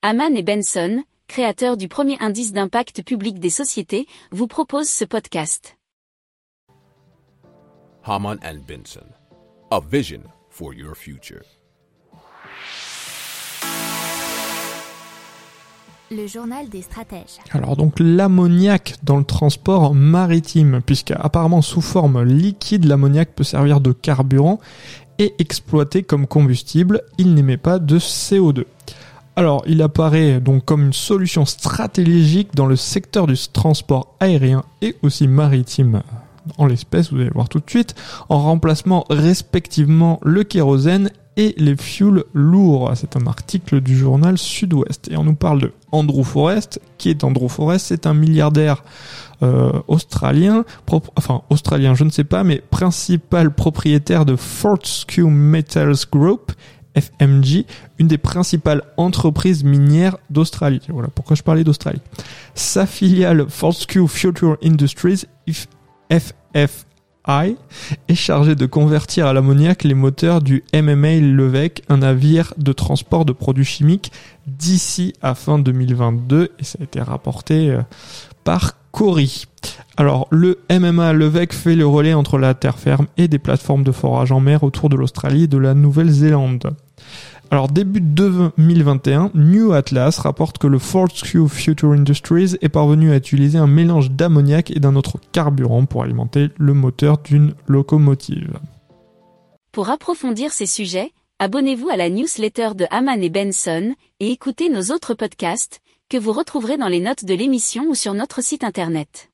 Haman et Benson, créateurs du premier indice d'impact public des sociétés, vous proposent ce podcast. Haman and Benson, a vision for your future. Le journal des stratèges. Alors donc l'ammoniac dans le transport maritime, puisque apparemment sous forme liquide, l'ammoniac peut servir de carburant et exploité comme combustible, il n'émet pas de CO2. Alors, il apparaît donc comme une solution stratégique dans le secteur du transport aérien et aussi maritime en l'espèce, vous allez voir tout de suite, en remplacement respectivement le kérosène et les fuels lourds. C'est un article du journal Sud-Ouest. Et on nous parle de Andrew Forrest. Qui est Andrew Forrest? C'est un milliardaire euh, australien, enfin australien, je ne sais pas, mais principal propriétaire de Fortescue Metals Group, FMG, une des principales entreprises minières d'Australie. Voilà pourquoi je parlais d'Australie. Sa filiale Fortescue Future Industries, FF est chargé de convertir à l'ammoniac les moteurs du MMA Levec, un navire de transport de produits chimiques d'ici à fin 2022 et ça a été rapporté euh, par Cory. Alors le MMA Levec fait le relais entre la terre ferme et des plateformes de forage en mer autour de l'Australie et de la Nouvelle-Zélande. Alors début 2021, New Atlas rapporte que le Fortescue Future Industries est parvenu à utiliser un mélange d'ammoniac et d'un autre carburant pour alimenter le moteur d'une locomotive. Pour approfondir ces sujets, abonnez-vous à la newsletter de Haman et Benson et écoutez nos autres podcasts que vous retrouverez dans les notes de l'émission ou sur notre site internet.